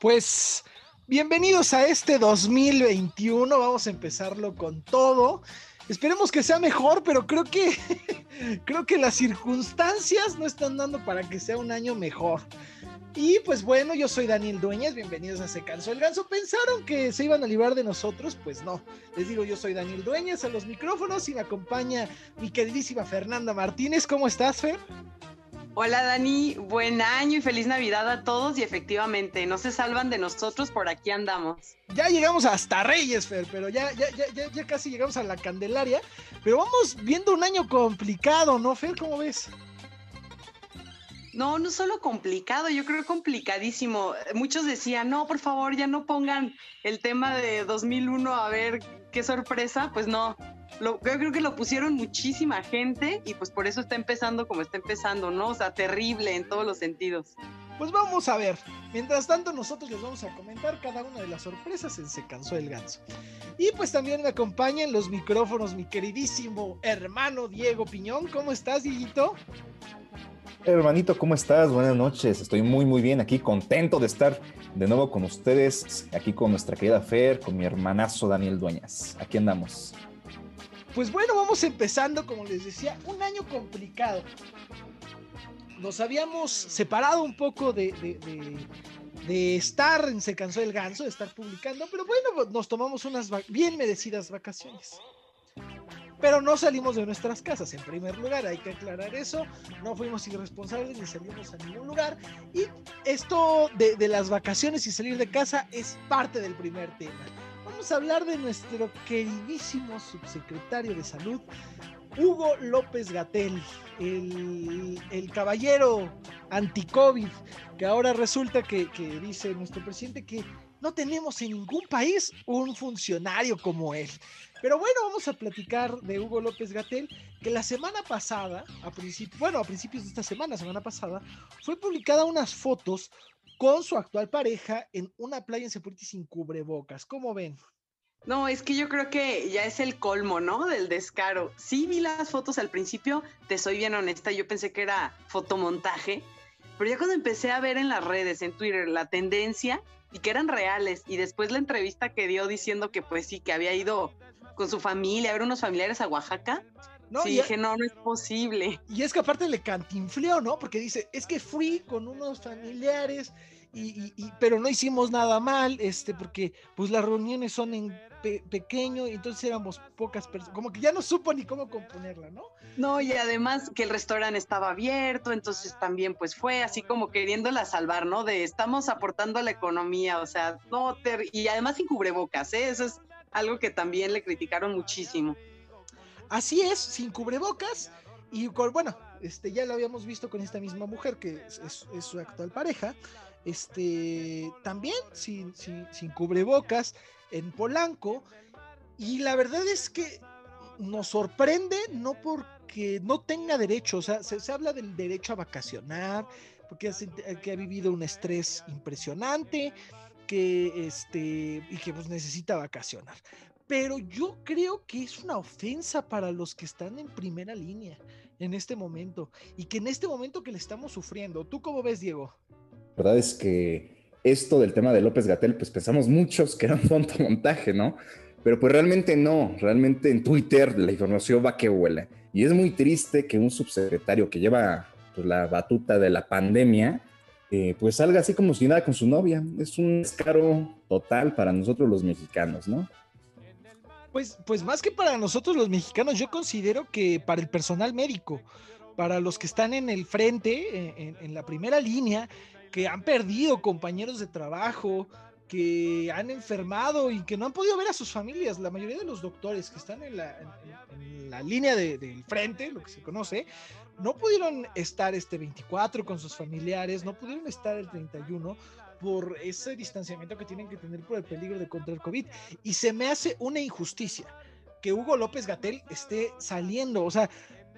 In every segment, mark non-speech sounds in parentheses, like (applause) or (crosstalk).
Pues bienvenidos a este 2021. Vamos a empezarlo con todo. Esperemos que sea mejor, pero creo que (laughs) creo que las circunstancias no están dando para que sea un año mejor. Y pues bueno, yo soy Daniel Dueñas, bienvenidos a Se Cansó el Ganso. ¿Pensaron que se iban a librar de nosotros? Pues no. Les digo, yo soy Daniel Dueñas a los micrófonos y me acompaña mi queridísima Fernanda Martínez. ¿Cómo estás, Fer? Hola Dani, buen año y feliz Navidad a todos y efectivamente, no se salvan de nosotros, por aquí andamos. Ya llegamos hasta Reyes, Fer, pero ya, ya, ya, ya, casi llegamos a la Candelaria, pero vamos viendo un año complicado, ¿no, Fer? ¿Cómo ves? No, no solo complicado, yo creo complicadísimo. Muchos decían, no, por favor, ya no pongan el tema de 2001 a ver qué sorpresa. Pues no, yo creo que lo pusieron muchísima gente y pues por eso está empezando como está empezando, ¿no? O sea, terrible en todos los sentidos. Pues vamos a ver. Mientras tanto, nosotros les vamos a comentar cada una de las sorpresas en Se Cansó el Ganso. Y pues también me acompaña en los micrófonos mi queridísimo hermano Diego Piñón. ¿Cómo estás, Dieguito? Hermanito, ¿cómo estás? Buenas noches. Estoy muy, muy bien aquí, contento de estar de nuevo con ustedes, aquí con nuestra querida Fer, con mi hermanazo Daniel Dueñas. Aquí andamos. Pues bueno, vamos empezando, como les decía, un año complicado. Nos habíamos separado un poco de, estar en Se Cansó el Ganso, de estar publicando, pero bueno, nos tomamos unas bien merecidas vacaciones. Pero no salimos de nuestras casas, en primer lugar, hay que aclarar eso. No fuimos irresponsables ni salimos a ningún lugar. Y esto de las vacaciones y salir de casa es parte del primer tema vamos a hablar de nuestro queridísimo subsecretario de salud, Hugo López Gatel, el, caballero anti-COVID, que ahora resulta que, dice nuestro presidente que no tenemos en ningún país un funcionario como él. Pero bueno, vamos a platicar de Hugo López Gatel, que la semana pasada, a bueno, a principios de esta semana, semana pasada, fue publicada unas fotos con su actual pareja en una playa en Sepulti sin cubrebocas. ¿Cómo ven? No, es que yo creo que ya es el colmo, ¿no? Del descaro. Sí vi las fotos al principio, te soy bien honesta, yo pensé que era fotomontaje, pero ya cuando empecé a ver en las redes, en Twitter, la tendencia y que eran reales, y después la entrevista que dio diciendo que pues sí, que había ido con su familia, a ver unos familiares a Oaxaca, no, sí, dije, no, no es posible. Y es que aparte le cantinfleó, ¿no? Porque dice, es que fui con unos familiares, y, pero no hicimos nada mal, este, porque pues las reuniones son en pequeño y entonces éramos pocas personas, como que ya no supo ni cómo componerla, ¿no? No, y además que el restaurante estaba abierto, entonces también pues fue así como queriéndola salvar, ¿no? De estamos aportando a la economía, o sea, no, y además sin cubrebocas, ¿eh? Eso es algo que también le criticaron muchísimo. Así es, sin cubrebocas y bueno, este, ya lo habíamos visto con esta misma mujer que es, su actual pareja, este, también sin, sin, cubrebocas en Polanco. Y la verdad es que nos sorprende no porque no tenga derecho, o sea, se, habla del derecho a vacacionar, porque que ha vivido un estrés impresionante, que este, y que pues necesita vacacionar pero yo creo que es una ofensa para los que están en primera línea en este momento y que en este momento que le estamos sufriendo. ¿Tú cómo ves, Diego? La verdad es que esto del tema de López Gatel, pues pensamos muchos que era un montaje, ¿no? Pero pues realmente no, realmente en Twitter la información va que huele. Y es muy triste que un subsecretario que lleva pues, la batuta de la pandemia, eh, pues salga así como si nada con su novia. Es un descaro total para nosotros los mexicanos, ¿no? Pues, pues más que para nosotros los mexicanos, yo considero que para el personal médico, para los que están en el frente, en, la primera línea, que han perdido compañeros de trabajo, que han enfermado y que no han podido ver a sus familias. La mayoría de los doctores que están en la, línea del frente, lo que se conoce, no pudieron estar este 24 con sus familiares, no pudieron estar el 31 por ese distanciamiento que tienen que tener por el peligro de contra el COVID. Y se me hace una injusticia que Hugo López Gatel esté saliendo. O sea,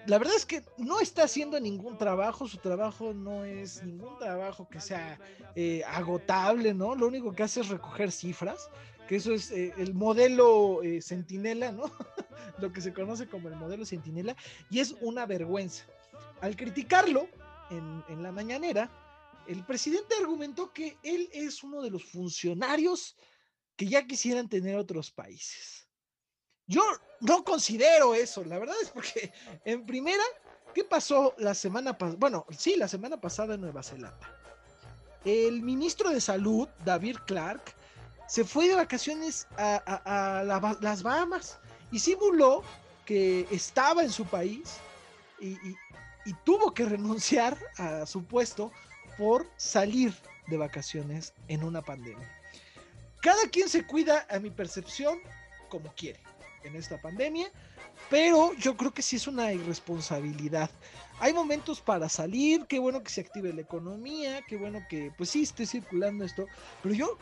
la verdad es que no está haciendo ningún trabajo, su trabajo no es ningún trabajo que sea eh, agotable, ¿no? Lo único que hace es recoger cifras, que eso es eh, el modelo eh, centinela, ¿no? (laughs) Lo que se conoce como el modelo centinela, y es una vergüenza. Al criticarlo en, en la mañanera, El presidente argumentó que él es uno de los funcionarios que ya quisieran tener otros países. Yo no considero eso, la verdad es porque en primera, ¿qué pasó la semana pasada? Bueno, sí, la semana pasada en Nueva Zelanda. El ministro de Salud, David Clark, se fue de vacaciones a, las Bahamas y simuló que estaba en su país y, y tuvo que renunciar a su puesto por salir de vacaciones en una pandemia. Cada quien se cuida, a mi percepción, como quiere en esta pandemia, pero yo creo que sí es una irresponsabilidad. Hay momentos para salir, qué bueno que se active la economía, qué bueno que pues sí esté circulando esto, pero yo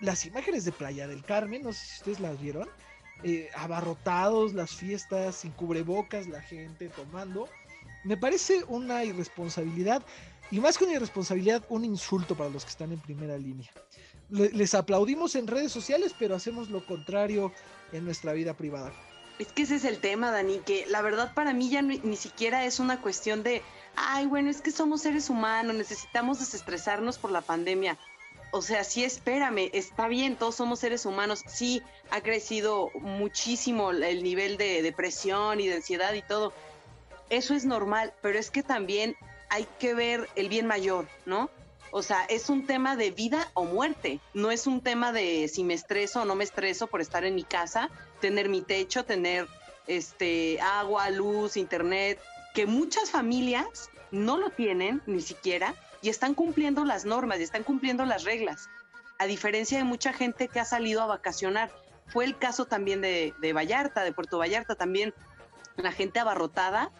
las imágenes de Playa del Carmen, no sé si ustedes las vieron, eh, abarrotados, las fiestas, sin cubrebocas, la gente tomando, me parece una irresponsabilidad y más que una irresponsabilidad, un insulto para los que están en primera línea. Les aplaudimos en redes sociales, pero hacemos lo contrario en nuestra vida privada. Es que ese es el tema, Dani, que la verdad para mí ya ni, siquiera es una cuestión de, ay, bueno, es que somos seres humanos, necesitamos desestresarnos por la pandemia. O sea, sí, espérame, está bien, todos somos seres humanos, sí, ha crecido muchísimo el nivel de depresión y de ansiedad y todo. Eso es normal, pero es que también hay que ver el bien mayor, ¿no? O sea, es un tema de vida o muerte, no es un tema de si me estreso o no me estreso por estar en mi casa, tener mi techo, tener este agua, luz, internet, que muchas familias no lo tienen ni siquiera y están cumpliendo las normas y están cumpliendo las reglas. A diferencia de mucha gente que ha salido a vacacionar. Fue el caso también de, de Vallarta, de Puerto Vallarta, también la gente abarrotada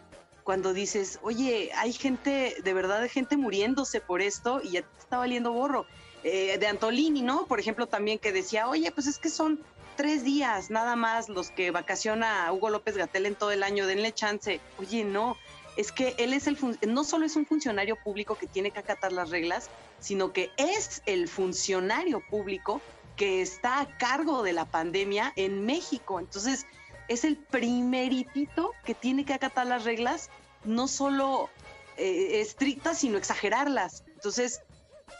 cuando dices, oye, hay gente, de verdad, hay gente muriéndose por esto y ya te está valiendo borro. Eh, de Antolini, ¿no? Por ejemplo, también que decía, oye, pues es que son tres días nada más los que vacaciona Hugo López Gatel en todo el año, denle chance. Oye, no, es que él es el, no solo es un funcionario público que tiene que acatar las reglas, sino que es el funcionario público que está a cargo de la pandemia en México. Entonces, es el primeritito que tiene que acatar las reglas, no solo eh, estrictas, sino exagerarlas. Entonces,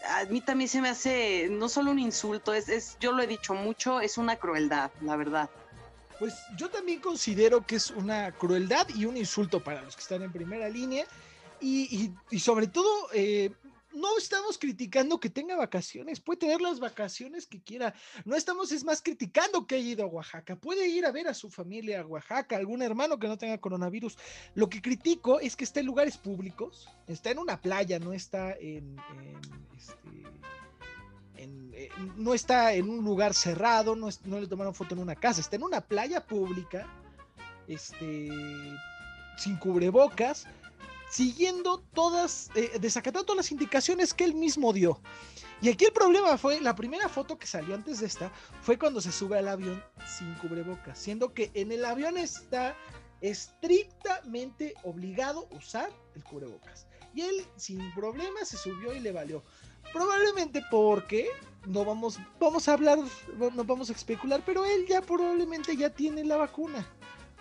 a mí también se me hace no solo un insulto, es, es, yo lo he dicho mucho, es una crueldad, la verdad. Pues yo también considero que es una crueldad y un insulto para los que están en primera línea. Y, y, sobre todo, eh, no estamos criticando que tenga vacaciones, puede tener las vacaciones que quiera. No estamos, es más, criticando que haya ido a Oaxaca. Puede ir a ver a su familia a Oaxaca, algún hermano que no tenga coronavirus. Lo que critico es que está en lugares públicos, está en una playa, no está en, este, eh, no está en un lugar cerrado, no, no le tomaron foto en una casa, está en una playa pública, este, sin cubrebocas siguiendo todas, eh, desacatando todas las indicaciones que él mismo dio. Y aquí el problema fue, la primera foto que salió antes de esta fue cuando se sube al avión sin cubrebocas, siendo que en el avión está estrictamente obligado a usar el cubrebocas. Y él sin problema se subió y le valió. Probablemente porque no vamos, vamos a hablar, no vamos a especular, pero él ya probablemente ya tiene la vacuna.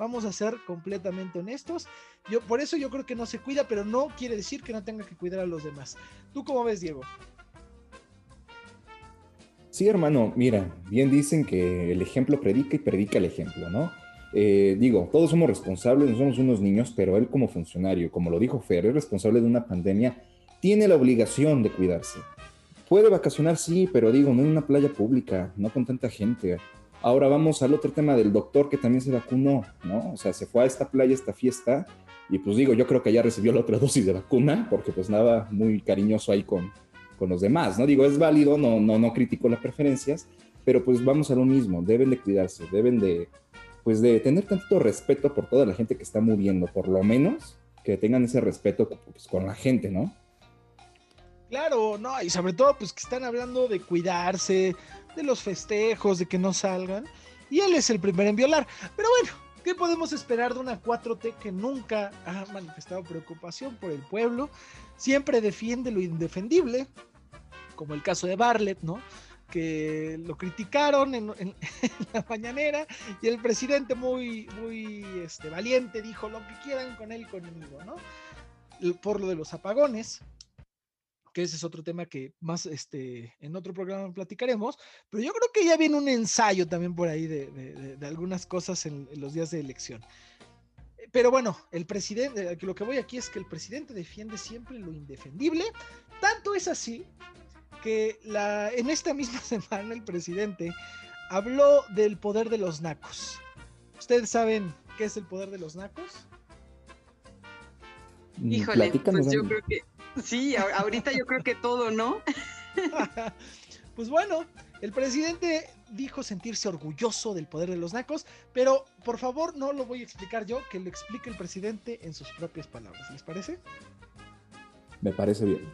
Vamos a ser completamente honestos. Yo, por eso yo creo que no se cuida, pero no quiere decir que no tenga que cuidar a los demás. ¿Tú cómo ves, Diego? Sí, hermano, mira, bien dicen que el ejemplo predica y predica el ejemplo, ¿no? Eh, digo, todos somos responsables, no somos unos niños, pero él como funcionario, como lo dijo Fer, es responsable de una pandemia, tiene la obligación de cuidarse. Puede vacacionar, sí, pero digo, no en una playa pública, no con tanta gente. Ahora vamos al otro tema del doctor que también se vacunó, ¿no? O sea, se fue a esta playa, esta fiesta, y pues digo, yo creo que ya recibió la otra (laughs) dosis de vacuna, porque pues nada, muy cariñoso ahí con, con los demás, ¿no? Digo, es válido, no, no, no critico las preferencias, pero pues vamos a lo mismo, deben de cuidarse, deben de, pues de tener tanto respeto por toda la gente que está muriendo, por lo menos que tengan ese respeto pues, con la gente, ¿no? Claro, no, y sobre todo pues que están hablando de cuidarse, de los festejos, de que no salgan. Y él es el primero en violar. Pero bueno, ¿qué podemos esperar de una 4T que nunca ha manifestado preocupación por el pueblo? Siempre defiende lo indefendible, como el caso de Barlett, ¿no? que lo criticaron (laughs) en, la mañanera y el presidente muy, muy este, valiente dijo lo que quieran con él conmigo, ¿no? Por lo de los apagones, que ese es otro tema que más este, en otro programa platicaremos, pero yo creo que ya viene un ensayo también por ahí de, algunas cosas en, los días de elección. Pero bueno, el presidente, lo que voy aquí es que el presidente defiende siempre lo indefendible, tanto es así que la, en esta misma (laughs) semana el presidente habló del poder de los nacos. ¿Ustedes saben qué es el poder de los nacos? Híjole, pues yo creo que Sí, ahorita yo creo que todo, ¿no? (laughs) pues bueno, el presidente dijo sentirse orgulloso del poder de los nacos, pero por favor no lo voy a explicar yo, que lo explique el presidente en sus propias palabras. ¿Les parece? Me parece bien.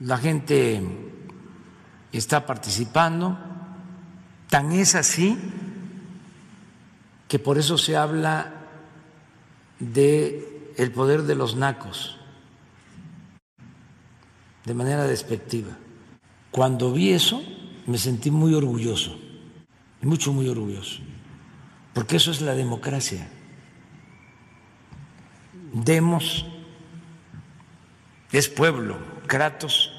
La gente está participando, tan es así que por eso se habla de el poder de los nacos de manera despectiva. Cuando vi eso, me sentí muy orgulloso, mucho, muy orgulloso, porque eso es la democracia. Demos es pueblo, Kratos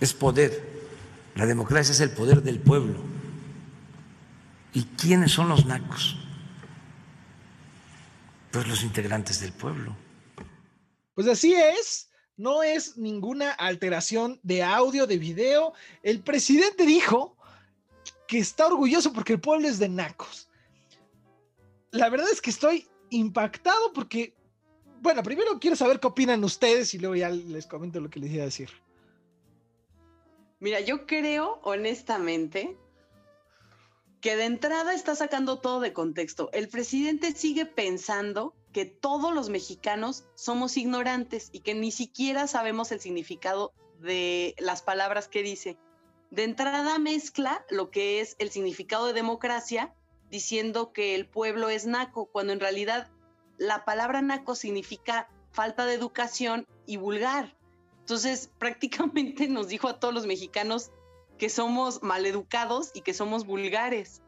es poder, la democracia es el poder del pueblo. ¿Y quiénes son los nacos? Pues los integrantes del pueblo. Pues así es, no es ninguna alteración de audio, de video. El presidente dijo que está orgulloso porque el pueblo es de nacos. La verdad es que estoy impactado porque, bueno, primero quiero saber qué opinan ustedes y luego ya les comento lo que les iba a decir. Mira, yo creo honestamente que de entrada está sacando todo de contexto. El presidente sigue pensando que todos los mexicanos somos ignorantes y que ni siquiera sabemos el significado de las palabras que dice. De entrada mezcla lo que es el significado de democracia diciendo que el pueblo es naco, cuando en realidad la palabra naco significa falta de educación y vulgar. Entonces (laughs) prácticamente nos dijo a todos los mexicanos que somos maleducados y que somos vulgares.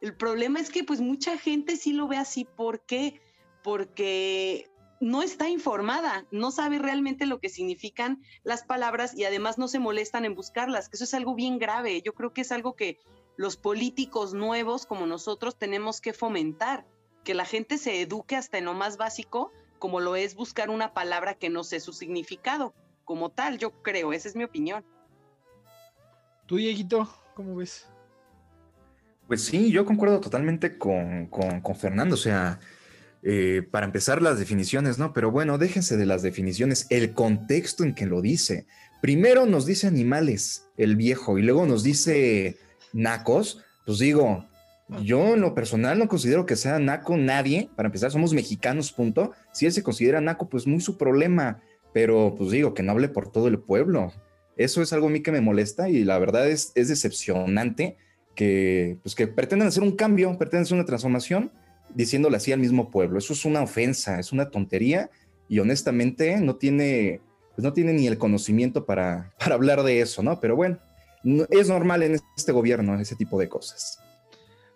El problema es que pues mucha gente sí lo ve así. ¿Por qué? Porque no está informada, no sabe realmente lo que significan las palabras y además no se molestan en buscarlas, que eso es algo bien grave. Yo creo que es algo que los políticos nuevos como nosotros tenemos que fomentar, que la gente se eduque hasta en lo más básico, como lo es buscar una palabra que no sé su significado, como tal, yo creo, esa es mi opinión. ¿Tú, Dieguito, cómo ves? Pues sí, yo concuerdo totalmente con, Fernando. O sea, eh, para empezar las definiciones, ¿no? Pero bueno, déjense de las definiciones, el contexto en que lo dice. Primero nos dice animales, el viejo, y luego nos dice nacos. Pues digo, yo en lo personal no considero que sea naco nadie. Para empezar, somos mexicanos, punto. Si él se considera naco, pues muy su problema. Pero pues digo, que no hable por todo el pueblo. Eso es algo a mí que me molesta y la verdad es, es decepcionante que, pues que pretenden hacer un cambio, pretenden hacer una transformación diciéndole así al mismo pueblo. Eso es una ofensa, es una tontería y honestamente no tiene, pues no tiene ni el conocimiento para, (laughs) para hablar de eso, ¿no? Pero bueno, es normal en este gobierno ese tipo de cosas.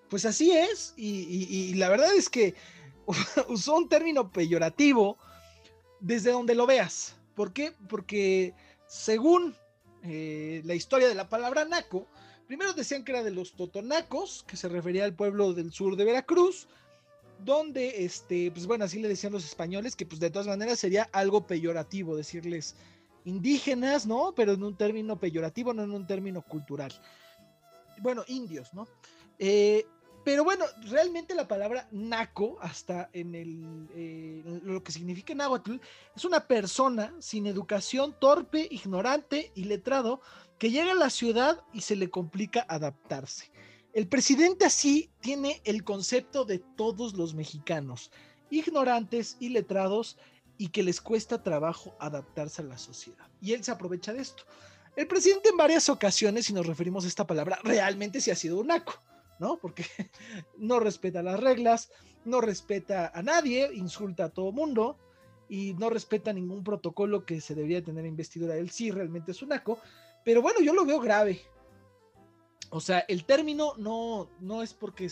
Pues así es y la verdad es que (laughs) usó un término peyorativo desde donde lo veas. ¿Por qué? Porque según eh, la historia de la palabra naco, primero decían que era de los totonacos, que se refería al pueblo del sur de Veracruz, donde, este, pues bueno, así le decían los españoles, que pues de todas maneras sería algo peyorativo decirles indígenas, ¿no? Pero en un término peyorativo, no en un término cultural. Bueno, indios, ¿no? Eh, pero bueno, realmente la palabra naco, hasta en el, eh, lo que significa náhuatl, es una persona sin educación, torpe, ignorante y letrado que llega a la ciudad y se le complica adaptarse. El presidente así tiene el concepto de todos los mexicanos, ignorantes y letrados y que les cuesta trabajo adaptarse a la sociedad. Y él se aprovecha de esto. El presidente en varias ocasiones, si nos referimos a esta palabra, realmente se ha sido un naco ¿no? Porque (laughs) no respeta las reglas, no respeta a nadie, insulta a todo mundo y no respeta ningún protocolo que se debería tener en investidura. Él sí realmente es un naco, pero bueno, yo lo veo grave. O sea, el término no, no es porque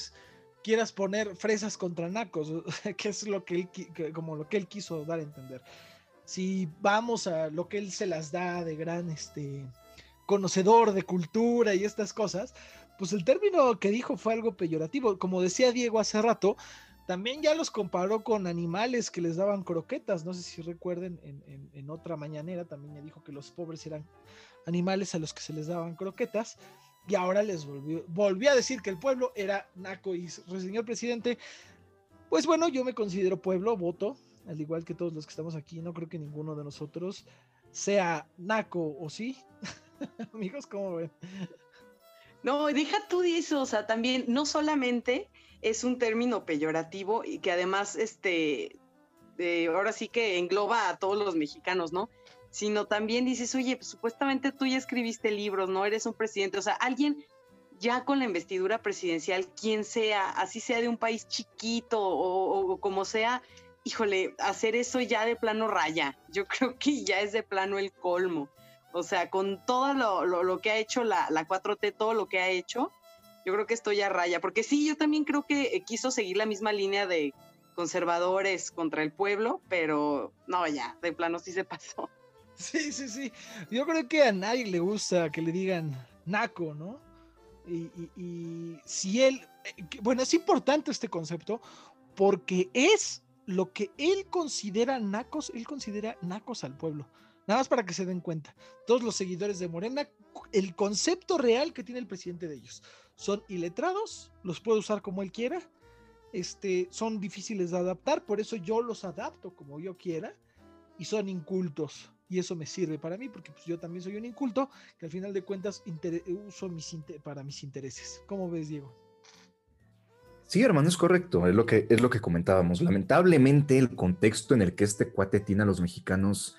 quieras poner fresas contra nacos, (laughs) que es lo que él, como lo que él quiso dar a entender. Si vamos a lo que él se las da de gran este, conocedor de cultura y estas cosas, pues el término que dijo fue algo peyorativo. Como decía Diego hace rato, también ya los comparó con animales que les daban croquetas. No sé si recuerden, en, otra mañanera también me dijo que los pobres eran animales a los que se les daban croquetas. Y ahora les volvió, volvió a decir que el pueblo era naco. Y señor presidente, pues bueno, yo me considero pueblo, voto, al igual que todos los que estamos aquí. No creo que ninguno de nosotros sea naco, ¿o sí? (laughs) Amigos, ¿cómo ven? No, deja tú de eso, o sea, también no solamente es un término peyorativo y que además, este, ahora sí que engloba a todos los mexicanos, ¿no? Sino también dices, oye, pues, supuestamente tú ya escribiste libros, no eres un presidente, o sea, alguien ya con la investidura presidencial, quien sea, así sea de un país chiquito o, o como sea, híjole, hacer eso ya de plano raya, yo (laughs) creo que ya es de plano el colmo. O sea, con todo lo, que ha hecho la, la 4T, todo lo que ha hecho, yo creo que estoy a raya. Porque sí, yo también creo que eh, quiso seguir la misma línea de conservadores contra el pueblo, pero no, ya, de plano sí se pasó. (laughs) Sí, sí, sí. Yo creo que a nadie le gusta que le digan naco, ¿no? Y, si él, eh, bueno, es importante este concepto porque es lo que él considera nacos, él considera nacos al pueblo. Nada más para que se den cuenta. Todos los seguidores de Morena, el concepto real que tiene el presidente de ellos. Son iletrados, los puede usar como él quiera, este, son difíciles de adaptar, por eso yo los adapto como yo quiera, y son incultos. Y eso me sirve para mí, porque pues, yo también soy un inculto, que al final de cuentas uso mis para mis intereses. ¿Cómo ves, Diego? Sí, hermano, es correcto, es lo, que, es lo que comentábamos. Lamentablemente el contexto en el que este cuate tiene a los mexicanos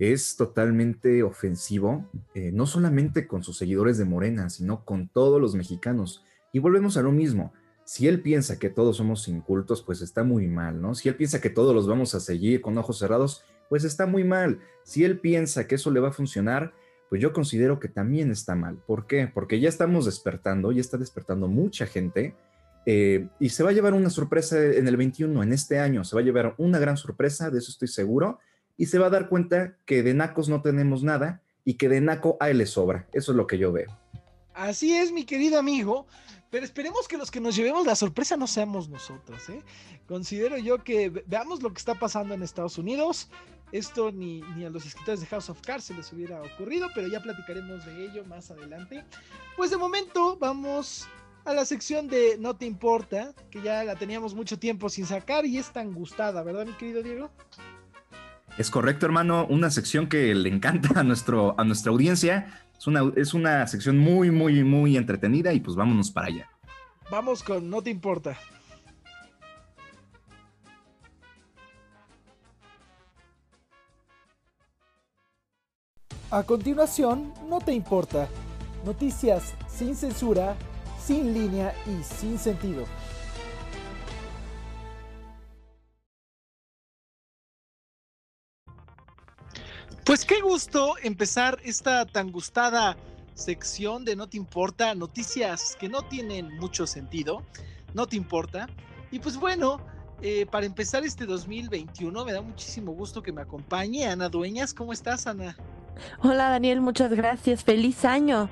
es totalmente ofensivo, eh, no solamente con sus seguidores de Morena, sino con todos los mexicanos. Y volvemos a lo mismo. Si él piensa que todos somos incultos, pues está muy mal, ¿no? Si él piensa que todos los vamos a seguir con ojos cerrados, pues está muy mal. Si él piensa que eso le va a funcionar, pues yo considero que también está mal. ¿Por qué? Porque ya estamos despertando, ya está despertando mucha gente eh, y se va a llevar una sorpresa en el 21, en este año, se va a llevar una gran sorpresa, de eso estoy seguro y se va a dar cuenta que de nacos no tenemos nada y que de naco a él le sobra. Eso es lo que yo veo. Así es, mi querido amigo. Pero esperemos que los que nos llevemos la sorpresa no seamos nosotros. ¿eh? Considero yo que veamos lo que está pasando en Estados Unidos. Esto ni, ni, a los escritores de House of Cards se les hubiera ocurrido, pero ya platicaremos de ello más adelante. Pues de momento vamos a la sección de No te importa, que ya la teníamos mucho tiempo sin sacar y es tan gustada, ¿verdad, mi querido Diego? Es correcto, hermano. Una sección que le encanta a, nuestro, a nuestra audiencia. Es una, es una sección muy, muy, muy entretenida y pues vámonos para allá. Vamos con No te importa. A continuación, No te importa. Noticias sin censura, sin línea y sin sentido. Pues qué gusto empezar esta tan gustada sección de No te importa, noticias que no tienen mucho sentido, no te importa. Y pues bueno, eh, para empezar este 2021 me da muchísimo gusto que me acompañe Ana Dueñas. ¿Cómo estás, Ana? Hola Daniel, muchas gracias. Feliz año.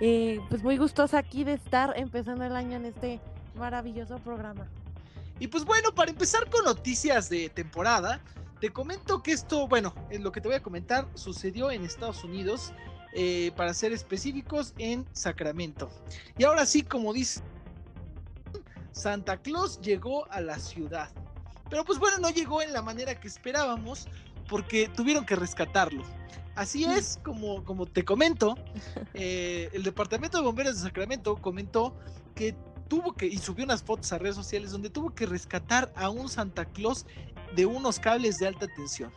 Eh, pues muy gustosa aquí de estar empezando el año en este maravilloso programa. Y pues bueno, para empezar con noticias de temporada, te comento que esto, bueno, lo que te voy a comentar sucedió en Estados Unidos, eh, para ser específicos, en Sacramento. Y ahora sí, como dice, Santa Claus llegó a la ciudad. Pero pues bueno, no llegó en la manera que esperábamos, porque tuvieron que rescatarlo. Así mm. es, como, como te comento, (laughs) eh, el Departamento de Bomberos de Sacramento comentó que tuvo que, y subió unas fotos a redes sociales, donde tuvo que rescatar a un Santa Claus de unos cables de alta tensión.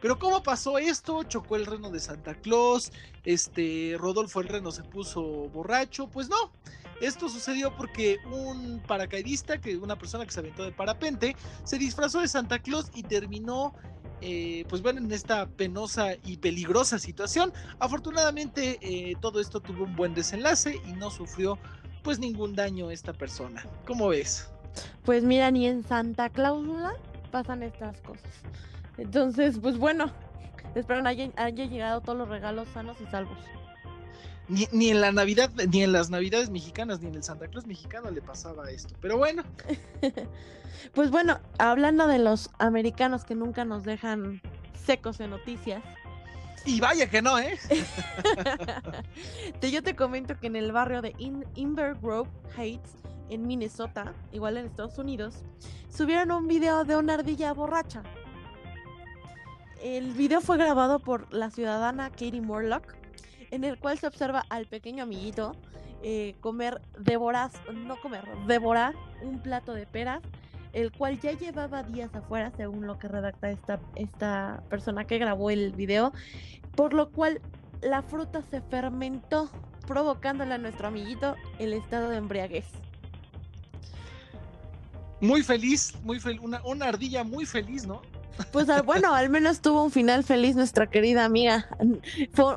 Pero ¿cómo pasó esto? Chocó el reno de Santa Claus, este Rodolfo el reno se puso borracho, pues no. Esto sucedió porque un paracaidista, que una persona que se aventó de parapente, se disfrazó de Santa Claus y terminó eh, pues bueno, en esta penosa y peligrosa situación. Afortunadamente eh, todo esto tuvo un buen desenlace y no sufrió pues ningún daño esta persona. ¿Cómo ves? Pues mira, ni en Santa Cláusula pasan estas cosas. Entonces, pues bueno, espero hayan, haya llegado todos los regalos sanos y salvos. Ni, ni, en la Navidad, ni en las Navidades mexicanas, ni en el Santa Claus mexicano le pasaba esto. Pero bueno. (laughs) pues bueno, hablando de los americanos que nunca nos dejan secos en noticias. Y vaya que no, ¿eh? (laughs) yo te comento que en el barrio de In Inver Grove Heights, en Minnesota, igual en Estados Unidos, subieron un video de una ardilla borracha. El video fue grabado por la ciudadana Katie Morlock, en el cual se observa al pequeño amiguito eh, comer, devorar, no comer, devorar un plato de peras, el cual ya llevaba días afuera, según lo que redacta esta, esta persona que grabó el video, por lo cual la fruta se fermentó, provocándole a nuestro amiguito el estado de embriaguez. Muy feliz, muy una, una ardilla muy feliz, ¿no? Pues bueno, al menos tuvo un final feliz nuestra querida amiga. Fue,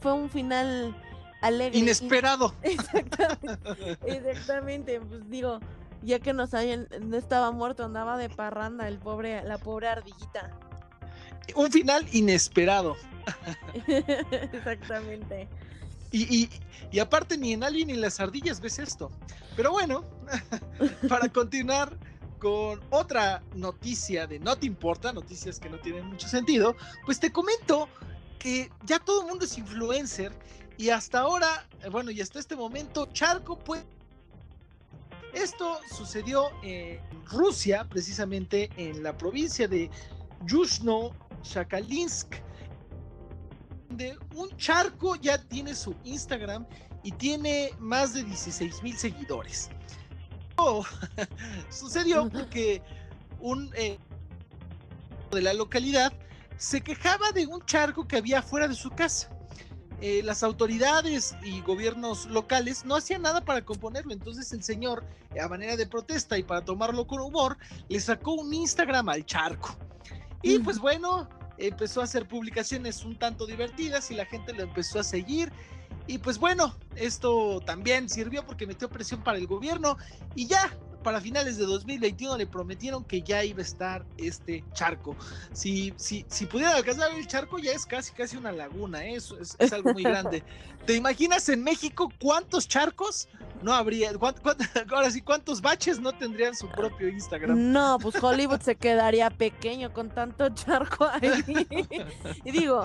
fue, un final alegre. Inesperado. (laughs) Exactamente. Exactamente. Pues digo, ya que no sabían, no estaba muerto, andaba de parranda el pobre, la pobre ardillita. Un final inesperado. (laughs) Exactamente. Y, aparte ni en Alien ni en las ardillas ves esto. Pero bueno, (laughs) para continuar, con otra noticia de No Te Importa, noticias que no tienen mucho sentido, pues te comento que ya todo el mundo es influencer y hasta ahora, eh, bueno, y hasta este momento, Charco pues... Esto sucedió en Rusia, precisamente en la provincia de Yushno Shakalinsk, donde un charco ya tiene su Instagram y tiene más de 16 mil seguidores. (laughs) sucedió porque un eh, de la localidad se quejaba de un charco que había fuera de su casa. Eh, las autoridades y gobiernos locales no hacían nada para componerlo. Entonces el señor, a manera de protesta y para tomarlo con humor, le sacó un Instagram al charco. Y pues bueno, empezó a hacer publicaciones un tanto divertidas y la gente lo empezó a seguir y pues bueno, esto también sirvió porque metió presión para el gobierno y ya para finales de 2021 le prometieron que ya iba a estar este charco. Si, si, si pudiera alcanzar el charco, ya es casi casi una laguna, ¿eh? es, es, algo muy (laughs) grande. ¿Te imaginas en México cuántos charcos no habría? (laughs) ahora sí, cuántos baches no tendrían su propio Instagram? No, pues Hollywood se quedaría pequeño con tanto charco ahí. (laughs) y digo,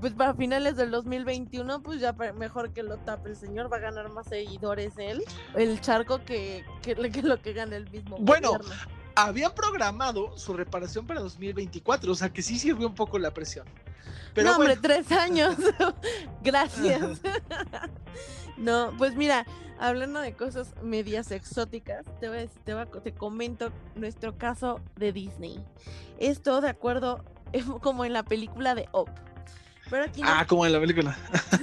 pues para finales del 2021, pues ya mejor que lo tape el señor, va a ganar más seguidores él, el charco que, que, lo que gana el mismo. Bueno, habían programado su reparación para 2024, o sea que sí sirvió un poco la presión. Pero no, hombre, tres años. (laughs) Gracias. No, pues mira, hablando de cosas medias exóticas, te, voy, te, voy, te comento nuestro caso de Disney. Esto de acuerdo (laughs) como en la película de Up ah, como en la película.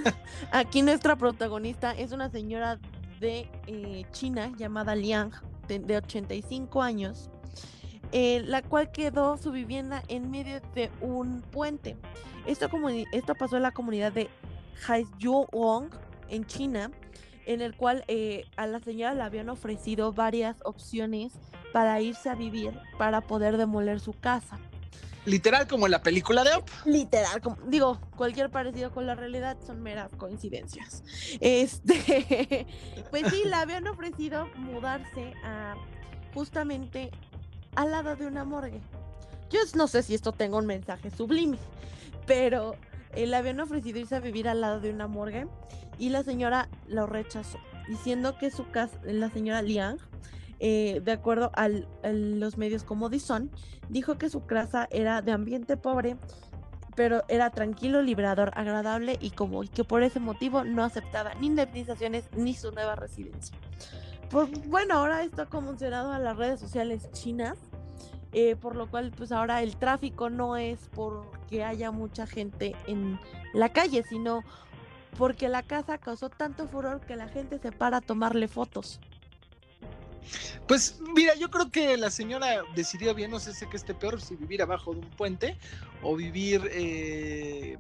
(laughs) aquí nuestra protagonista es una señora de eh, China llamada Liang, de, 85 años, eh, la cual quedó su vivienda en medio de un puente. Esto, esto pasó en la comunidad de Haijiuwang, en China, en el cual eh, a la señora le habían ofrecido varias opciones para irse a vivir para poder demoler su casa. Literal como en la película de Op. Literal, como, digo, cualquier parecido con la realidad son meras coincidencias. Este, (laughs) pues sí, le habían ofrecido mudarse a justamente al lado de una morgue. Yo no sé si esto tenga un mensaje sublime, pero eh, le habían ofrecido irse a vivir al lado de una morgue y la señora lo rechazó, diciendo que su casa, la señora Liang, eh, de acuerdo a los medios como Dison, dijo que su casa era de ambiente pobre, pero era tranquilo, liberador, agradable y como que por ese motivo no aceptaba ni indemnizaciones ni su nueva residencia. Pues bueno, ahora está conmocionado a las redes sociales chinas, eh, por lo cual pues ahora el tráfico no es porque haya mucha gente en la calle, sino porque la casa causó tanto furor que la gente se para a tomarle fotos. Pues mira, yo creo que la señora decidió bien, no sé si que esté peor, si vivir abajo de un puente o vivir eh,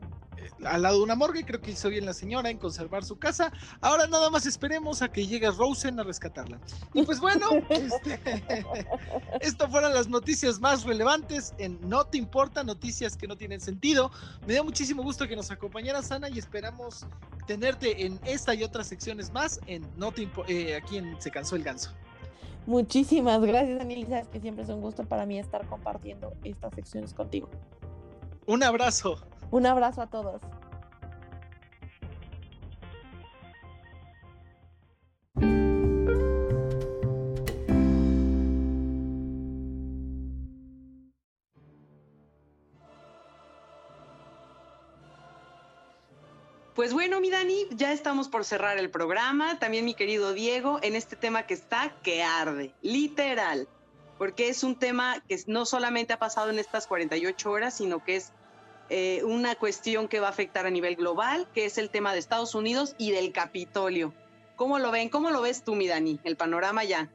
al lado de una morgue. Creo que hizo bien la señora en conservar su casa. Ahora nada más esperemos a que llegue Rosen a rescatarla. Y pues bueno, (laughs) este, (laughs) esto fueron las noticias más relevantes en No Te Importa, noticias que no tienen sentido. Me da muchísimo gusto que nos acompañaras, Ana, y esperamos tenerte en esta y otras secciones más en No Te eh, aquí en Se Cansó el Ganso. Muchísimas gracias, Daniel. Sabes que siempre es un gusto para mí estar compartiendo estas secciones contigo. Un abrazo. Un abrazo a todos. Pues bueno, mi Dani, ya estamos por cerrar el programa. También mi querido Diego, en este tema que está que arde, literal, porque es un tema que no solamente ha pasado en estas 48 horas, sino que es eh, una cuestión que va a afectar a nivel global, que es el tema de Estados Unidos y del Capitolio. ¿Cómo lo ven? ¿Cómo lo ves tú, mi Dani? El panorama ya.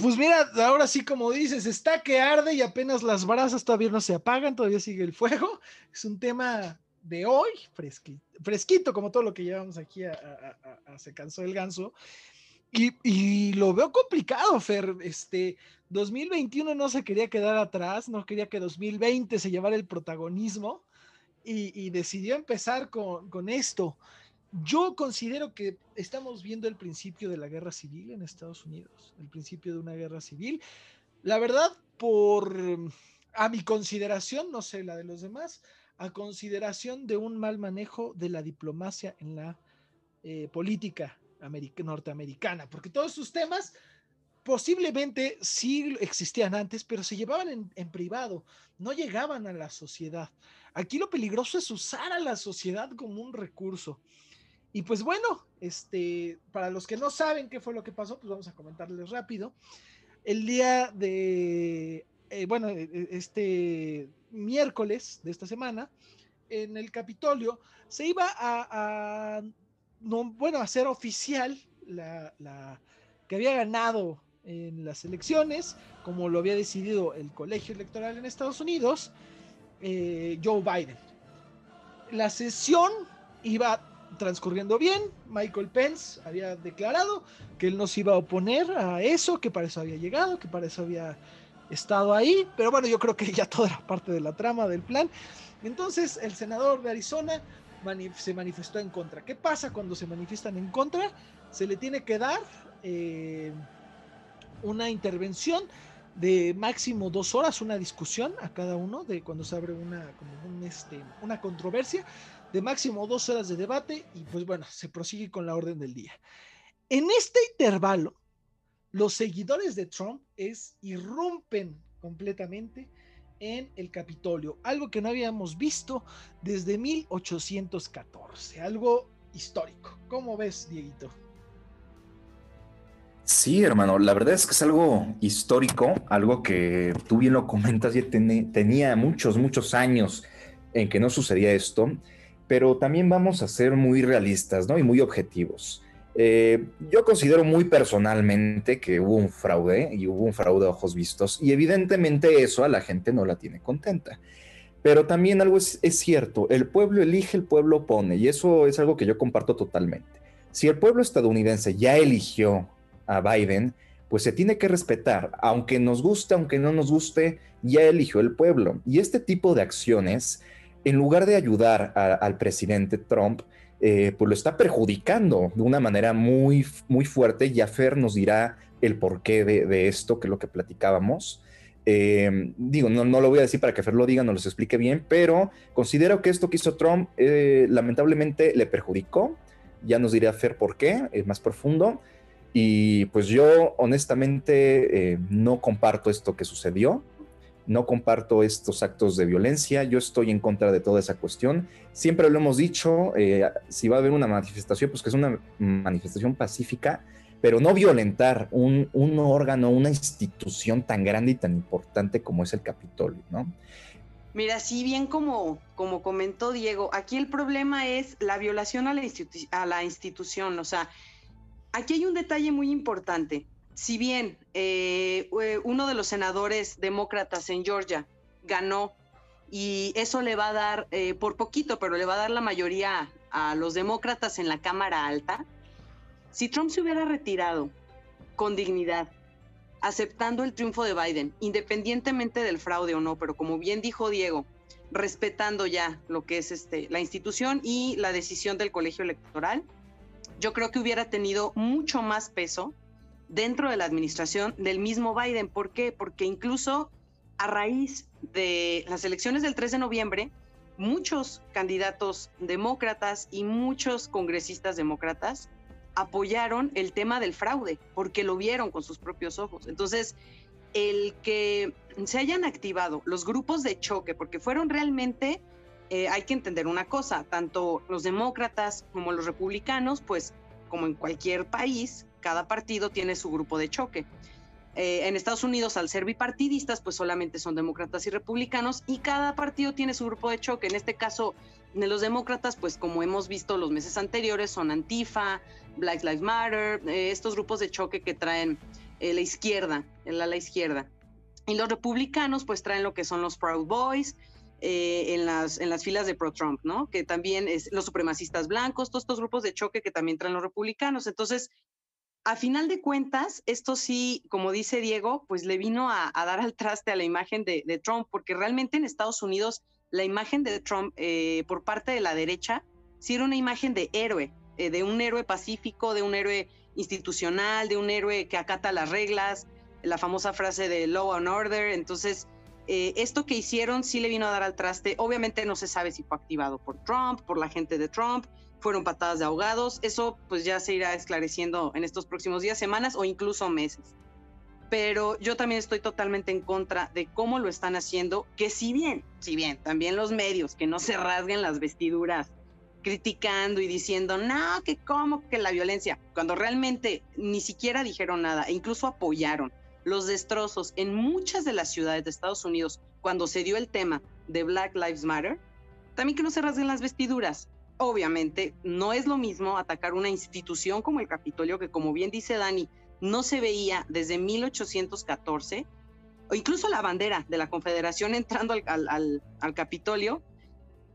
Pues mira, ahora sí como dices, está que arde y apenas las brasas todavía no se apagan, todavía sigue el fuego. Es un tema de hoy, fresquito, como todo lo que llevamos aquí a, Se cansó el ganso. Y, lo veo complicado, Fer. Este 2021 no se quería quedar atrás, no quería que 2020 se llevara el protagonismo y, decidió empezar con, esto. Yo considero que estamos viendo el principio de la guerra civil en Estados Unidos, el principio de una guerra civil. La verdad, por a mi consideración, no sé la de los demás, a consideración de un mal manejo de la diplomacia en la eh, política norteamericana, porque todos sus temas posiblemente sí existían antes, pero se llevaban en, privado, no llegaban a la sociedad. Aquí lo peligroso es usar a la sociedad como un recurso. Y pues bueno, este, para los que no saben qué fue lo que pasó, pues vamos a comentarles rápido. El día de, eh, bueno, e, e, este miércoles de esta semana, en el Capitolio, se iba a, no, bueno, a hacer oficial la, la, que había ganado en las elecciones, como lo había decidido el colegio electoral en Estados Unidos, eh, Joe Biden. La sesión iba transcurriendo bien, Michael Pence había declarado que él no se iba a oponer a eso, que para eso había llegado, que para eso había estado ahí, pero bueno, yo creo que ya toda era parte de la trama del plan. Entonces el senador de Arizona se manifestó en contra. ¿Qué pasa cuando se manifiestan en contra? Se le tiene que dar... Eh, una intervención de máximo dos horas, una discusión a cada uno de cuando se abre una, este, una controversia, de máximo dos horas de debate y pues bueno, se prosigue con la orden del día. En este intervalo, los seguidores de Trump es, irrumpen completamente en el Capitolio, algo que no habíamos visto desde 1814, algo histórico. ¿Cómo ves, Dieguito? Sí, hermano, la verdad es que es algo histórico, algo que tú bien lo comentas, ya tenía muchos, muchos años en que no sucedía esto, pero también vamos a ser muy realistas, ¿no? Y muy objetivos. Eh, yo considero muy personalmente que hubo un fraude y hubo un fraude a ojos vistos y evidentemente eso a la gente no la tiene contenta. Pero también algo es, cierto, el pueblo elige, el pueblo pone y eso es algo que yo comparto totalmente. Si el pueblo estadounidense ya eligió a Biden, pues se tiene que respetar, aunque nos guste, aunque no nos guste, ya eligió el pueblo. Y este tipo de acciones, en lugar de ayudar al presidente Trump, eh, pues lo está perjudicando de una manera muy, muy fuerte. Ya Fer nos dirá el porqué de, esto, que es lo que platicábamos. Eh, digo, no, no, lo voy a decir para que Fer lo diga, no los explique bien, pero considero que esto que hizo Trump eh, lamentablemente le perjudicó. Ya nos dirá Fer por qué, es más profundo. Y pues yo honestamente eh, no comparto esto que sucedió, no comparto estos actos de violencia, yo estoy en contra de toda esa cuestión. Siempre lo hemos dicho, eh, si va a haber una manifestación, pues que es una manifestación pacífica, pero no violentar un, órgano, una institución tan grande y tan importante como es el Capitolio, ¿no? Mira, si bien como, como comentó Diego, aquí el problema es la violación a la, a la institución, o sea, aquí hay un detalle muy importante. Si bien eh, uno de los senadores demócratas en Georgia ganó y eso le va a dar, eh, por poquito, pero le va a dar la mayoría a los demócratas en la Cámara Alta, si Trump se hubiera retirado con dignidad, aceptando el triunfo de Biden, independientemente del fraude o no, pero como bien dijo Diego, respetando ya lo que es este, la institución y la decisión del colegio electoral, yo creo que hubiera tenido mucho más peso dentro de la administración del mismo Biden. ¿Por qué? Porque incluso a raíz de las elecciones del 3 de noviembre, muchos candidatos demócratas y muchos congresistas demócratas apoyaron el tema del fraude porque lo vieron con sus propios ojos. Entonces, el que se hayan activado los grupos de choque, porque fueron realmente, eh, hay que entender una cosa, tanto los demócratas como los republicanos, pues como en cualquier país, cada partido tiene su grupo de choque. Eh, en Estados Unidos, al ser bipartidistas, pues solamente son demócratas y republicanos y cada partido tiene su grupo de choque. En este caso, de los demócratas, pues como hemos visto los meses anteriores, son Antifa, Black Lives Matter, eh, estos grupos de choque que traen eh, la izquierda, el ala izquierda. Y los republicanos, pues traen lo que son los Proud Boys, en, las, en las filas de pro-Trump, ¿no? Que también es los supremacistas blancos, todos estos grupos de choque que también traen los republicanos. Entonces, a final de cuentas, esto sí, como dice Diego, pues le vino a, dar al traste a la imagen de, Trump, porque realmente en Estados Unidos la imagen de Trump eh, por parte de la derecha sí era una imagen de héroe, eh, de un héroe pacífico, de un héroe institucional, de un héroe que acata las reglas, la famosa frase de law and order. Entonces, eh, esto que hicieron sí le vino a dar al traste. Obviamente no se sabe si fue activado por Trump, por la gente de Trump, fueron patadas de ahogados. Eso pues ya se irá esclareciendo en estos próximos días, semanas o incluso meses. Pero yo también estoy totalmente en contra de cómo lo están haciendo, que si bien, si bien, también los medios, que no se rasguen las vestiduras criticando y diciendo, no, que cómo, que la violencia, cuando realmente ni siquiera dijeron nada e incluso apoyaron los destrozos en muchas de las ciudades de Estados Unidos cuando se dio el tema de Black Lives Matter, también que no se rasguen las vestiduras obviamente no es lo mismo atacar una institución como el Capitolio, que como bien dice Dani, no se veía desde 1814, o incluso la bandera de la Confederación entrando al, Capitolio.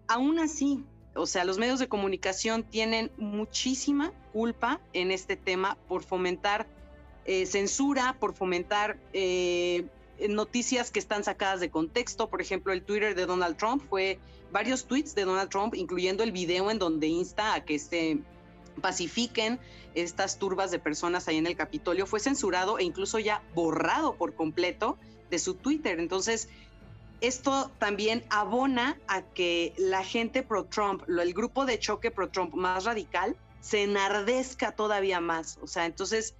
Aún así, o sea, los medios de comunicación tienen muchísima culpa en este tema por fomentar eh, censura, por fomentar eh, noticias que están sacadas de contexto. Por ejemplo, el Twitter de Donald Trump fue varios tweets de Donald Trump, incluyendo el video en donde insta a que se pacifiquen estas turbas de personas ahí en el Capitolio, fue censurado e incluso ya borrado por completo de su Twitter. Entonces, esto también abona a que la gente pro-Trump, el grupo de choque pro-Trump más radical, se enardezca todavía más. O sea, entonces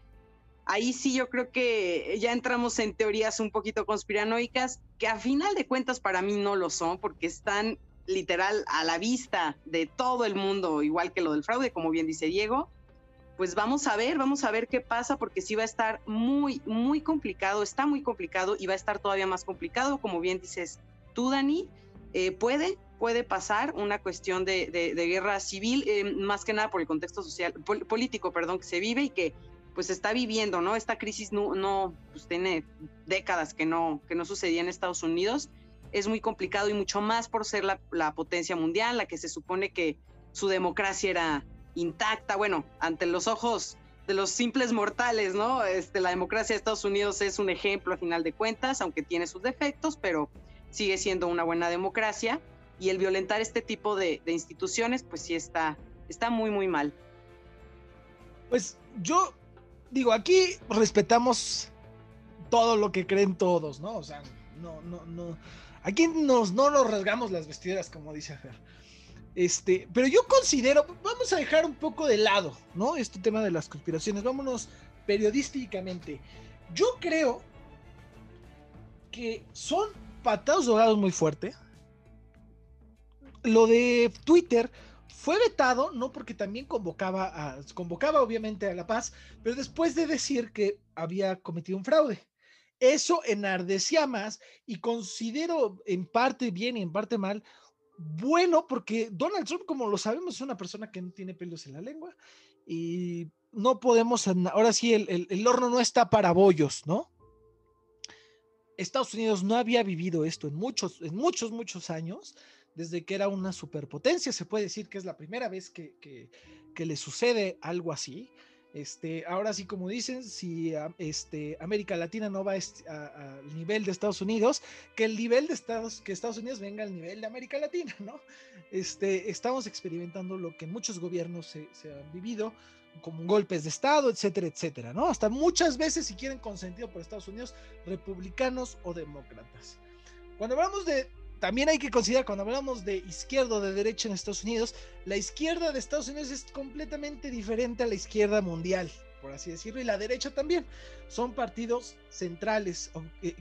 ahí sí yo creo que ya entramos en teorías un poquito conspiranoicas, que a final de cuentas para mí no lo son, porque están literal a la vista de todo el mundo, igual que lo del fraude, como bien dice Diego, pues vamos a ver, vamos a ver qué pasa, porque sí va a estar muy, muy complicado, está muy complicado y va a estar todavía más complicado, como bien dices tú, Dani, eh, puede, puede pasar una cuestión de, guerra civil, eh, más que nada por el contexto social, político, perdón, que se vive y que pues está viviendo, ¿no? Esta crisis no, no pues tiene décadas que no, que no sucedía en Estados Unidos es muy complicado y mucho más por ser la, potencia mundial, la que se supone que su democracia era intacta, bueno, ante los ojos de los simples mortales, ¿no? Este, la democracia de Estados Unidos es un ejemplo a final de cuentas, aunque tiene sus defectos, pero sigue siendo una buena democracia y el violentar este tipo de, instituciones, pues sí está, está muy, muy mal. Pues yo digo, aquí respetamos todo lo que creen todos, ¿no? O sea, no, no, no, Aquí nos, no nos rasgamos las vestiduras, como dice Fer. Este, pero yo considero, vamos a dejar un poco de lado, ¿no? Este tema de las conspiraciones, vámonos periodísticamente. Yo creo que son patados dorados muy fuerte. Lo de Twitter fue vetado, no porque también convocaba, a, convocaba obviamente a la paz, pero después de decir que había cometido un fraude. Eso enardecía más y considero en parte bien y en parte mal bueno porque Donald Trump, como lo sabemos, es una persona que no tiene pelos en la lengua y no podemos, ahora sí, el, el, horno no está para bollos, ¿no? Estados Unidos no había vivido esto en muchos, en muchos, muchos años, desde que era una superpotencia. Se puede decir que es la primera vez que, que, que le sucede algo así. Este, ahora sí, como dicen, si este, América Latina no va al nivel de Estados Unidos, que el nivel de Estados, que Estados Unidos venga al nivel de América Latina, (laughs) ¿no? Este, estamos experimentando lo que muchos gobiernos se, se han vivido, como golpes de Estado, etcétera, etcétera, ¿no? Hasta muchas veces, si quieren consentido por Estados Unidos, republicanos o demócratas. Cuando hablamos de también hay que considerar cuando hablamos de izquierda o de derecha en Estados Unidos, la izquierda de Estados Unidos es completamente diferente a la izquierda mundial, por así decirlo, y la derecha también. Son partidos centrales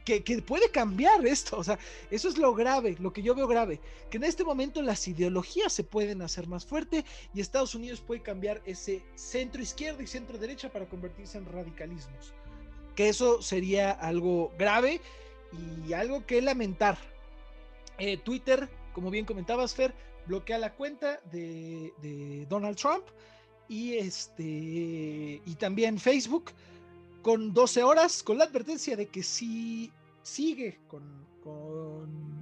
que, que, puede cambiar esto, o sea, eso es lo grave, lo que yo veo grave, que en este momento las ideologías se pueden hacer más fuerte y Estados Unidos puede cambiar ese centro izquierda y centro derecha para convertirse en radicalismos. Que eso sería algo grave y algo que lamentar, eh, Twitter, como bien comentabas, Fer, bloquea la cuenta de, Donald Trump y, este, y también Facebook con 12 horas, con la advertencia de que si sigue con,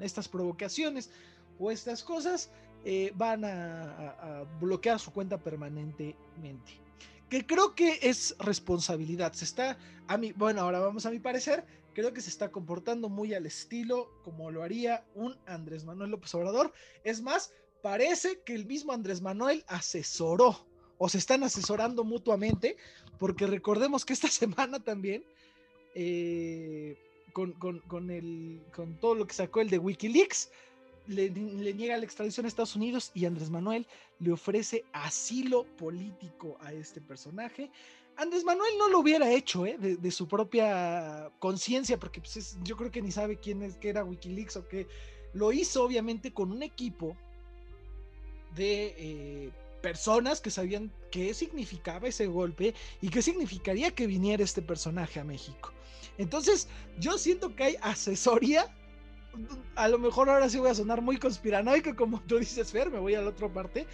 estas provocaciones o estas cosas, eh, van a, bloquear su cuenta permanentemente. Que creo que es responsabilidad. Se está, a mí, bueno, ahora vamos a mi parecer, creo que se está comportando muy al estilo como lo haría un Andrés Manuel López Obrador. Es más, parece que el mismo Andrés Manuel asesoró o se están asesorando mutuamente, porque recordemos que esta (laughs) semana también, eh, con, con, el, con todo lo que sacó el de Wikileaks, le, le, niega la extradición a Estados Unidos y Andrés Manuel le ofrece asilo político a este personaje. Andrés Manuel no lo hubiera hecho, ¿eh? de, su propia conciencia, porque pues, yo creo que ni sabe quién es, que era Wikileaks o qué. Lo hizo obviamente con un equipo de eh, personas que sabían qué significaba ese golpe y qué significaría que viniera este personaje a México. Entonces, yo siento que hay asesoría. A lo mejor ahora sí voy a sonar muy conspiranoico, como tú dices, Fer, me voy a la otra parte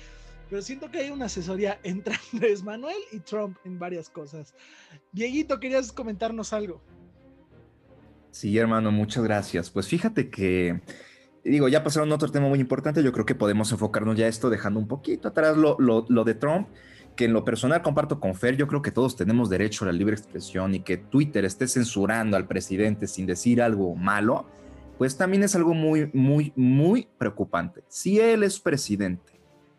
pero siento que hay una asesoría (laughs) entre Andrés Manuel y Trump en varias cosas. Dieguito, ¿querías comentarnos algo? Sí, hermano, muchas gracias. Pues fíjate que, digo, ya pasaron otro tema muy importante, yo creo que podemos enfocarnos ya esto dejando un poquito atrás lo, lo de Trump, que en lo personal comparto con Fer, yo creo que todos tenemos derecho a la libre expresión y que Twitter esté censurando al presidente sin decir algo malo, pues también es algo muy, muy, muy preocupante. Si él es presidente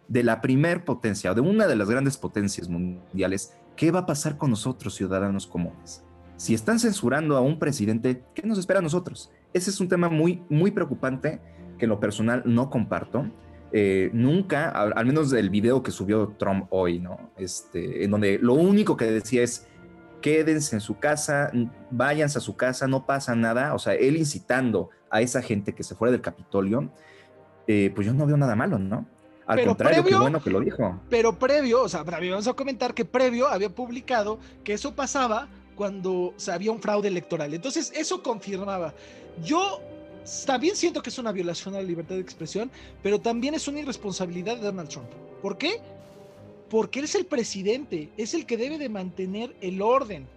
de la primer potencia o de una de las grandes potencias mundiales, ¿qué va a pasar con nosotros, ciudadanos comunes? Si están censurando a un presidente, ¿qué nos espera a nosotros? Ese es un tema muy, muy preocupante que en lo personal no comparto. Eh, nunca, al, menos del video que subió Trump hoy, ¿no? Este, en donde lo único que decía es, quédense en su casa, váyanse a su casa, no pasa nada. O sea, él incitando a esa gente que se fuera del Capitolio, eh, pues yo no veo nada malo, ¿no? Al pero contrario, qué bueno que lo dijo. Pero previo, o sea, vamos a comentar que previo había publicado que eso pasaba cuando se había un fraude electoral. Entonces, eso confirmaba. Yo también siento que es una violación a la libertad de expresión, pero también es una irresponsabilidad de Donald Trump. ¿Por qué? Porque él es el presidente, es el que debe de mantener el orden.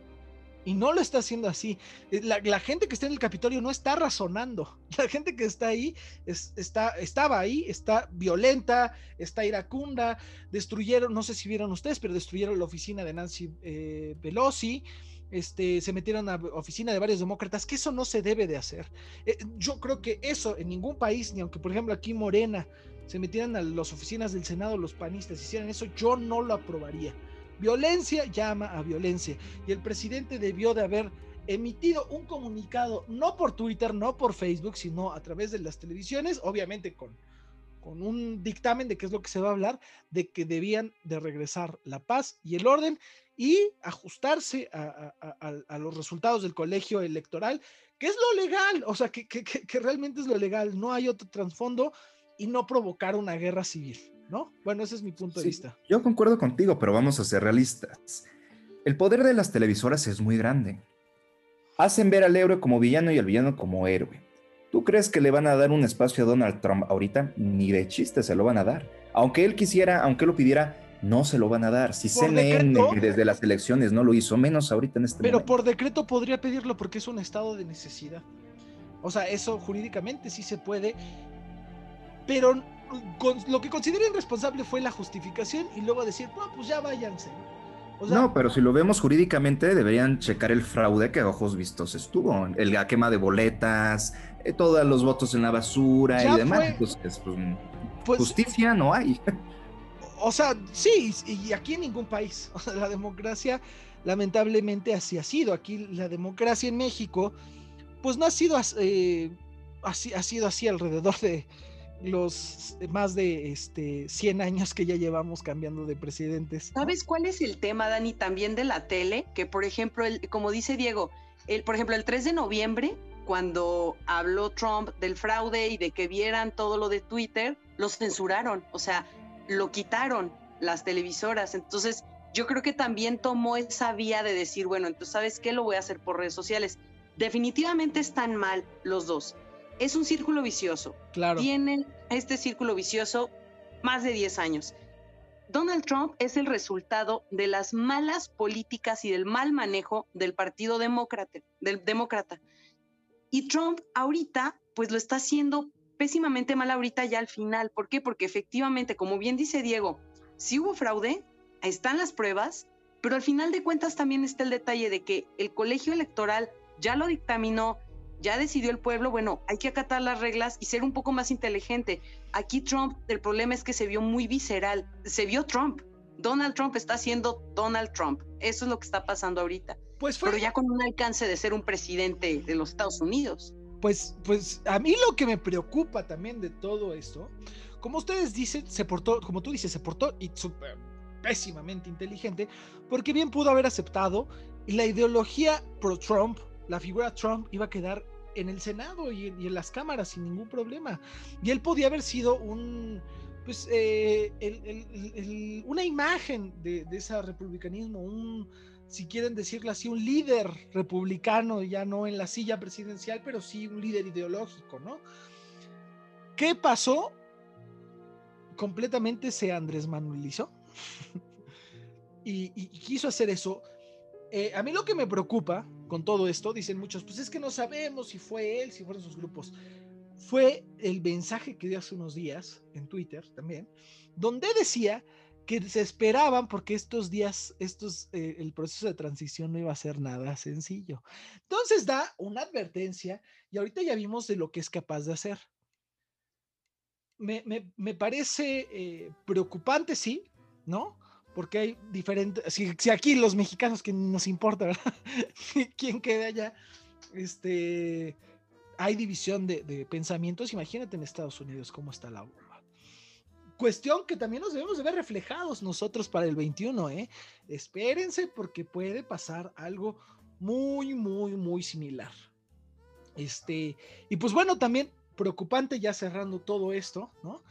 Y no lo está haciendo así. Eh, la, gente que está en el Capitolio no está razonando. (laughs) La gente que está ahí está, estaba ahí, está violenta, está iracunda. Destruyeron, no sé si vieron ustedes, pero destruyeron la oficina de Nancy eh, Pelosi. Este, se metieron a oficina de varios demócratas, que eso no se debe de hacer. Eh, yo creo que eso en ningún país, ni aunque por ejemplo aquí Morena se metieran a las oficinas del Senado los panistas, hicieran eso, yo no lo aprobaría. Violencia llama a violencia. Y el presidente debió de haber emitido un comunicado, no por Twitter, no por Facebook, sino a través de las televisiones, obviamente con, con un dictamen de qué es lo que se va a hablar, de que debían de regresar la paz y el orden y ajustarse a, los resultados del colegio electoral, que es lo legal, o sea, que, que realmente es lo legal, no hay otro trasfondo y no provocar una guerra civil. ¿No? Bueno, ese es mi punto de vista. Yo concuerdo contigo, pero vamos a ser realistas. El poder de las televisoras es muy grande. Hacen ver al héroe como villano y al villano como héroe. ¿Tú crees que le van a dar un espacio a Donald Trump ahorita? Ni de chiste se lo van a dar. Aunque él quisiera, aunque lo pidiera, no se lo van a dar. Si CNN decreto. desde las elecciones no lo hizo, menos ahorita en este Pero momento. por decreto podría pedirlo porque es un estado de necesidad. O sea, eso jurídicamente sí se puede. Pero lo que considero irresponsable fue la justificación y luego decir, no, pues ya váyanse. O sea, no, pero si lo vemos jurídicamente, deberían checar el fraude que a ojos vistos estuvo. El, la quema de boletas, eh, todos los votos en la basura y demás. fue. Entonces, pues, pues, justicia no hay. o sea, sí, y aquí en ningún país. (laughs) O sea, la democracia, lamentablemente, así ha sido. Aquí la democracia en México, pues no ha sido eh, así, ha sido así alrededor de los más de este 100 años que ya llevamos cambiando de presidentes. ¿Sabes cuál es el tema, Dani, también de la tele? Que, por ejemplo, el, como dice Diego, el, por ejemplo, el 3 de noviembre, cuando habló Trump del fraude y de que vieran todo lo de Twitter, los censuraron, o sea, lo quitaron las televisoras. Entonces, yo creo que también tomó esa vía de decir, bueno, entonces, ¿sabes qué? Lo voy a hacer por redes sociales. Definitivamente están mal los dos. Es un círculo vicioso Claro. tienen este círculo vicioso más de 10 años. Donald Trump es el resultado de las malas políticas y del mal manejo del Partido Demócrata, del Demócrata. Y Trump ahorita, pues lo está haciendo pésimamente mal ahorita ya al final. ¿Por qué? Porque efectivamente, como bien dice Diego, si hubo fraude, están las pruebas, pero al final de cuentas también está el detalle de que el colegio electoral ya lo dictaminó, ya decidió el pueblo, bueno, hay que acatar las reglas y ser un poco más inteligente. Aquí Trump, el problema es que se vio muy visceral, se vio Trump. Donald Trump está siendo Donald Trump. Eso es lo que está pasando ahorita. Pues fue, Pero ya con un alcance de ser un presidente de los Estados Unidos. pues, pues a mí lo que me preocupa también de todo esto, como ustedes dicen, se portó, como tú dices, se portó y súper pésimamente inteligente, porque bien pudo haber aceptado y la ideología pro-Trump, la figura Trump iba a quedar en el Senado y en, y en las cámaras sin ningún problema. Y él podía haber sido un, pues, eh, el- el- el- una imagen de, de ese republicanismo, un, si quieren decirlo así, un líder republicano, ya no en la silla presidencial, pero sí un líder ideológico, ¿no? ¿Qué pasó? Completamente se Andrés Manuelizó (laughs) y, y quiso hacer eso. Eh, a mí lo que me preocupa con todo esto, dicen muchos, pues es que no sabemos si fue él, si fueron sus grupos. Fue el mensaje que dio hace unos días en Twitter también, donde decía que se esperaban porque estos días, estos, eh, el proceso de transición no iba a ser nada sencillo. Entonces da una advertencia y ahorita ya vimos de lo que es capaz de hacer. Me, me- me parece eh, preocupante, sí, ¿no? Porque hay diferentes, si, si aquí los mexicanos que nos importa, ¿verdad? (laughs) ¿Quién queda allá? Este, hay división de, de pensamientos, imagínate en Estados Unidos cómo está la bomba. Cuestión que también nos debemos de ver reflejados nosotros para el 21, ¿eh? Espérense porque puede pasar algo muy, muy, muy similar. Este, y pues bueno, también preocupante ya cerrando todo esto, ¿no?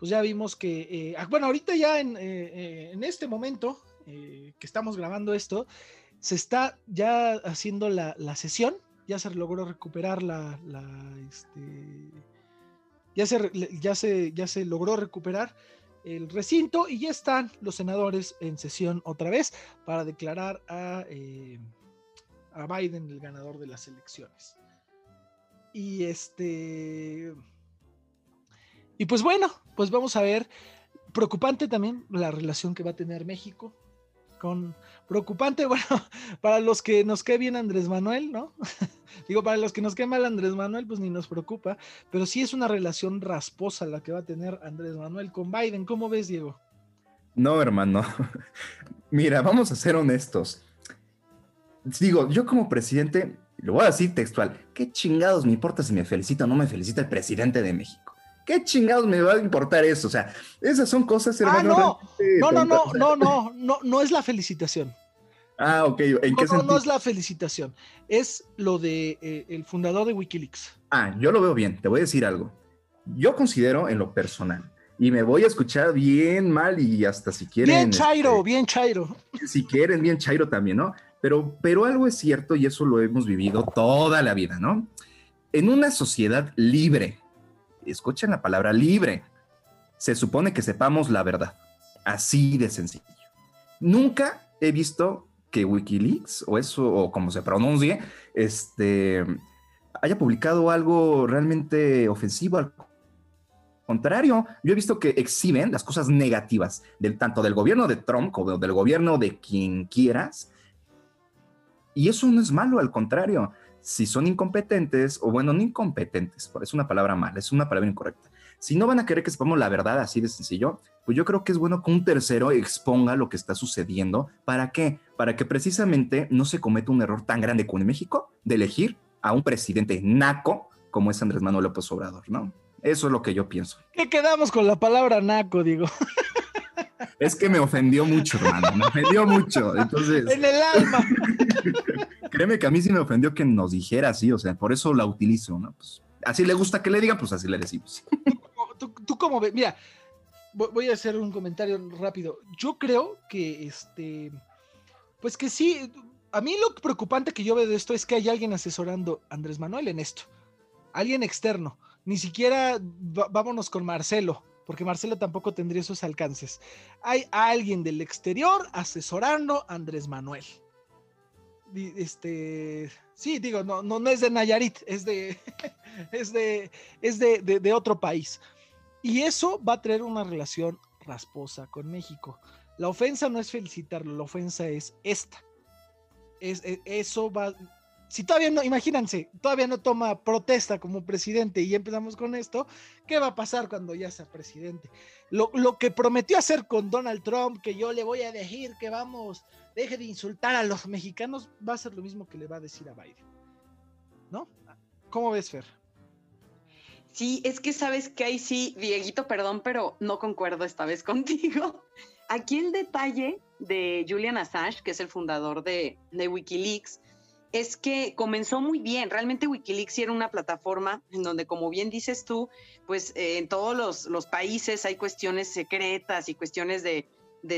Pues ya vimos que, eh, ah, bueno, ahorita ya en, eh, eh, este momento que estamos grabando esto, se está ya haciendo la, la sesión, ya se logró recuperar la, este, ya se, ya se, ya se logró recuperar el recinto y ya están los senadores en sesión otra vez para declarar a Biden el ganador de las elecciones. Y este. Y pues bueno, pues vamos a ver. Preocupante también la relación que va a tener México con. Preocupante, (laughs) bueno, para los que nos cae bien Andrés Manuel, ¿no? (laughs) Digo, para los que nos cae mal Andrés Manuel, pues ni nos preocupa. Pero sí es una relación rasposa la que va a tener Andrés Manuel con Biden. ¿Cómo ves, Diego? No, hermano. (laughs) Mira, vamos a ser honestos. Digo, yo como presidente, lo voy a decir textual, ¿qué chingados me importa si me felicita o no me felicita el presidente de México? ¿Qué chingados me va a importar eso? O sea, esas son cosas, Ah, hermano. no. realmente No, no, no, tontas. no, no, no, no es la felicitación. Ah, ok. ¿En No, qué no, sentido? no es la felicitación. Es lo de eh, el fundador de Wikileaks. Ah, yo lo veo bien. Te voy a decir algo. Yo considero en lo personal, y me voy a escuchar bien mal y hasta si quieren... Bien Chairo, este, bien Chairo. si quieren, bien Chairo también, ¿no? Pero, pero algo es cierto y eso lo hemos vivido toda la vida, ¿no? En una sociedad libre, escuchen la palabra libre, se supone que sepamos la verdad. Así de sencillo. Nunca he visto que Wikileaks, o eso, o como se pronuncie, este, haya publicado algo realmente ofensivo al contrario, yo he visto que exhiben las cosas negativas del, tanto del gobierno de Trump como del gobierno de quien quieras. Y eso no es malo, al contrario. Si son incompetentes, o bueno, no incompetentes, es una palabra mala, es una palabra incorrecta. Si no van a querer que sepamos la verdad así de sencillo, pues yo creo que es bueno que un tercero exponga lo que está sucediendo. ¿Para qué? Para que precisamente no se cometa un error tan grande como en México de elegir a un presidente naco como es Andrés Manuel López Obrador, ¿no? Eso es lo que yo pienso. ¿Qué quedamos con la palabra naco, digo? (laughs) Es que me ofendió mucho, hermano, me ofendió mucho. Entonces. En el alma. (laughs) Créeme que a mí sí me ofendió que nos dijera así, o sea, por eso la utilizo, ¿no? Pues así le gusta que le digan, pues así le decimos. ¿Tú, tú cómo ves? Mira, voy a hacer un comentario rápido. Yo creo que este. Pues que sí. A mí lo preocupante que yo veo de esto es que hay alguien asesorando a Andrés Manuel en esto. Alguien externo ni siquiera vámonos con Marcelo, porque Marcelo tampoco tendría esos alcances. Hay alguien del exterior asesorando a Andrés Manuel. Este, sí, digo, no, no, es de Nayarit, es de, (laughs) es de, es de, de, otro país. Y eso va a traer una relación rasposa con México. La ofensa no es felicitarlo, la ofensa es esta. Es, e, eso va, si todavía no, imagínense, todavía no toma protesta como presidente y empezamos con esto, ¿qué va a pasar cuando ya sea presidente? Lo, que prometió hacer con Donald Trump, que yo le voy a decir que vamos, deje de insultar a los mexicanos, va a ser lo mismo que le va a decir a Biden. ¿No? ¿Cómo ves, Fer? Sí, es que sabes que ahí sí, Dieguito, perdón, pero no concuerdo esta vez (laughs) contigo. Aquí el detalle de Julian Assange, que es el fundador de, de Wikileaks, es que comenzó muy bien. Realmente Wikileaks era una plataforma en donde, como bien dices tú, pues eh, en todos los, países hay cuestiones secretas y cuestiones de,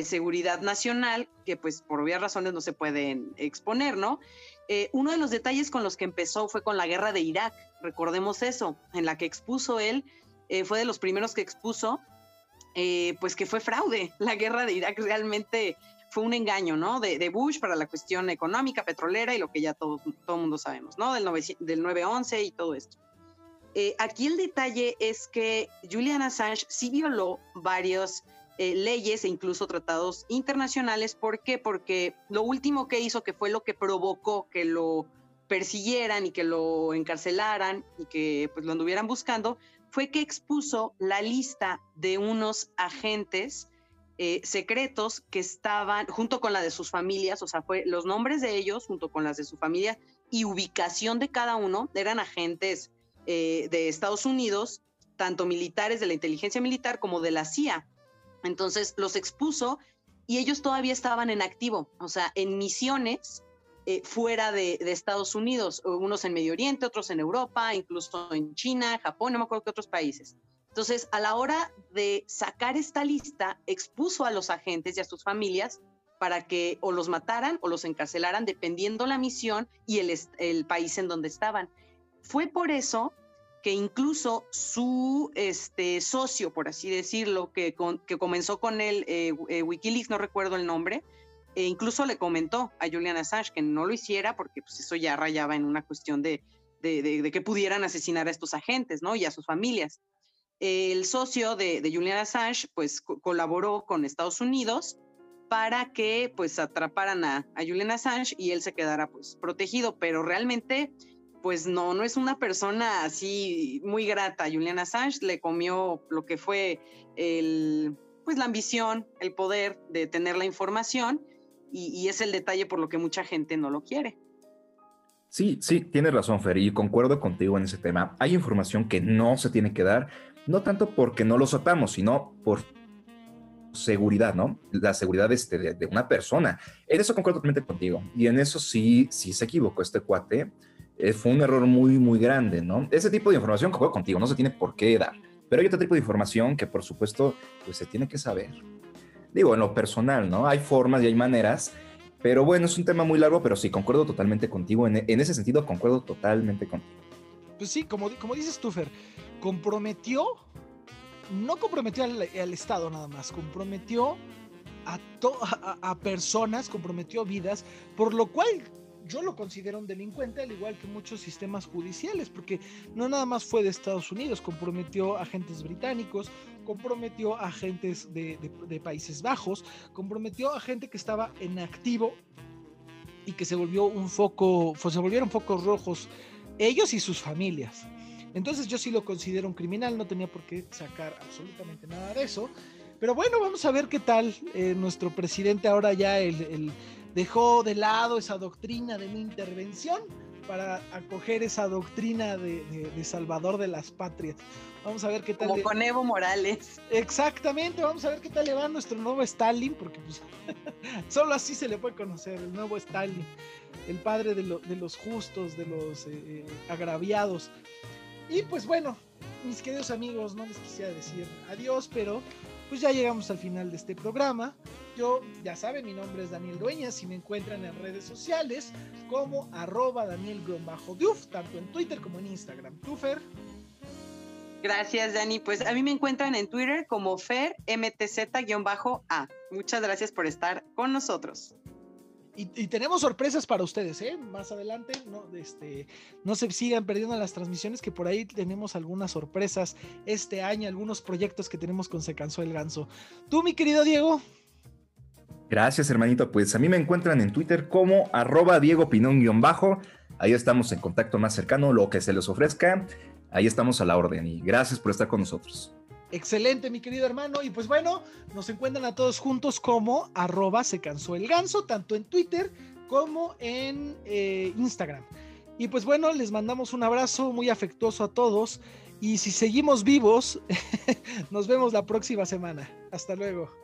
seguridad nacional que pues por obvias razones no se pueden exponer, ¿no? Eh, uno de los detalles con los que empezó fue con la guerra de Irak, recordemos eso, en la que expuso él, eh, fue de los primeros que expuso, pues que fue fraude. (laughs) La guerra de Irak realmente fue un engaño, ¿no? De, Bush para la cuestión económica, petrolera y lo que ya todo el mundo sabemos, ¿no? Del, 9, del 9-11 y todo esto. Eh, aquí el detalle es que Julian Assange sí violó varias eh, leyes e incluso tratados internacionales. ¿Por qué? Porque lo último que hizo, que fue lo que provocó que lo persiguieran y que lo encarcelaran y que pues lo anduvieran buscando, fue que expuso la lista de unos agentes eh, secretos que estaban junto con la de sus familias, o sea, fue los nombres de ellos junto con las de su familia y ubicación de cada uno, eran agentes eh, de Estados Unidos, tanto militares de la inteligencia militar como de la CIA. Entonces los expuso y ellos todavía estaban en activo, o sea, en misiones eh, fuera de, de, Estados Unidos, unos en Medio Oriente, otros en Europa, incluso en China, Japón, no me acuerdo qué otros países. Entonces, a la hora de sacar esta lista, expuso a los agentes y a sus familias para que o los mataran o los encarcelaran, dependiendo la misión y el, país en donde estaban. Fue por eso que incluso su este, socio, por así decirlo, que, que comenzó con él, eh, eh, Wikileaks, no recuerdo el nombre, e incluso le comentó a Julian Assange que no lo hiciera porque pues, eso ya rayaba en una cuestión de, de, que pudieran asesinar a estos agentes, ¿no? Y a sus familias el socio de, Julian Assange pues colaboró con Estados Unidos para que pues atraparan a, Julian Assange y él se quedara pues protegido, pero realmente pues no, no es una persona así muy grata. Julian Assange le comió lo que fue el, pues la ambición, el poder de tener la información y, y es el detalle por lo que mucha gente no lo quiere. Sí, sí, tienes razón, Fer, y concuerdo contigo en ese tema. Hay información que no se tiene que dar, no tanto porque no lo sepamos, sino por seguridad, ¿no? La seguridad este, de, una persona. En eso concuerdo totalmente contigo. Y en eso sí, sí se equivocó este cuate. Eh, fue un error muy, muy grande, ¿no? Ese tipo de información, concuerdo contigo, no se tiene por qué dar. Pero hay otro tipo de información que, por supuesto, pues se tiene que saber. Digo, en lo personal, ¿no? Hay formas y hay maneras. Pero bueno, es un tema muy largo, pero sí, concuerdo totalmente contigo. En, en ese sentido, concuerdo totalmente contigo. Pues sí, como, como dices tú, Fer, comprometió no comprometió al, Estado nada más, comprometió a, personas, comprometió vidas, por lo cual yo lo considero un delincuente, al igual que muchos sistemas judiciales, porque no nada más fue de Estados Unidos, comprometió a agentes británicos, comprometió a agentes de, Países Bajos, comprometió a gente que estaba en activo y que se volvió un foco, fue- se volvieron focos rojos ellos y sus familias. Entonces yo sí lo considero un criminal, no tenía por qué sacar absolutamente nada de eso. Pero bueno, vamos a ver qué tal eh, nuestro presidente ahora ya el, el- dejó de lado esa doctrina de no intervención para acoger esa doctrina de, de- de salvador de las patrias. Vamos a ver qué tal. Como le- con Evo Morales. Exactamente, vamos a ver qué tal le va a nuestro nuevo Stalin, porque pues (laughs) solo así se le puede conocer, el nuevo Stalin, el padre de, lo- de los justos, de los eh, eh, agraviados. Y pues bueno, mis queridos amigos, no les quisiera decir adiós, pero pues ya llegamos al final de este programa. Yo, ya saben, mi nombre es Daniel Dueñas y me encuentran en redes sociales como arroba Daniel-Duf, tanto en Twitter como en Instagram. ¿Tú, Fer? Gracias, Dani. Pues a mí me encuentran en Twitter como FerMTZ-A. Muchas gracias por estar con nosotros. Y, tenemos sorpresas para ustedes, ¿eh? Más adelante, no, este, no se sigan perdiendo las transmisiones, que por ahí tenemos algunas sorpresas este año, algunos proyectos que tenemos con Se Cansó el Ganso. Tú, mi querido Diego. Gracias, hermanito. Pues a mí me encuentran en Twitter como arroba Diego Pinón-bajo. Ahí estamos en contacto más cercano, lo que se les ofrezca. Ahí estamos a la orden y gracias por estar con nosotros. Excelente, mi querido hermano. Y pues bueno, nos encuentran a todos juntos como arroba se cansó el ganso, tanto en Twitter como en eh, Instagram. Y pues bueno, les mandamos un abrazo muy afectuoso a todos. Y si seguimos vivos, (laughs) nos vemos la próxima semana. Hasta luego.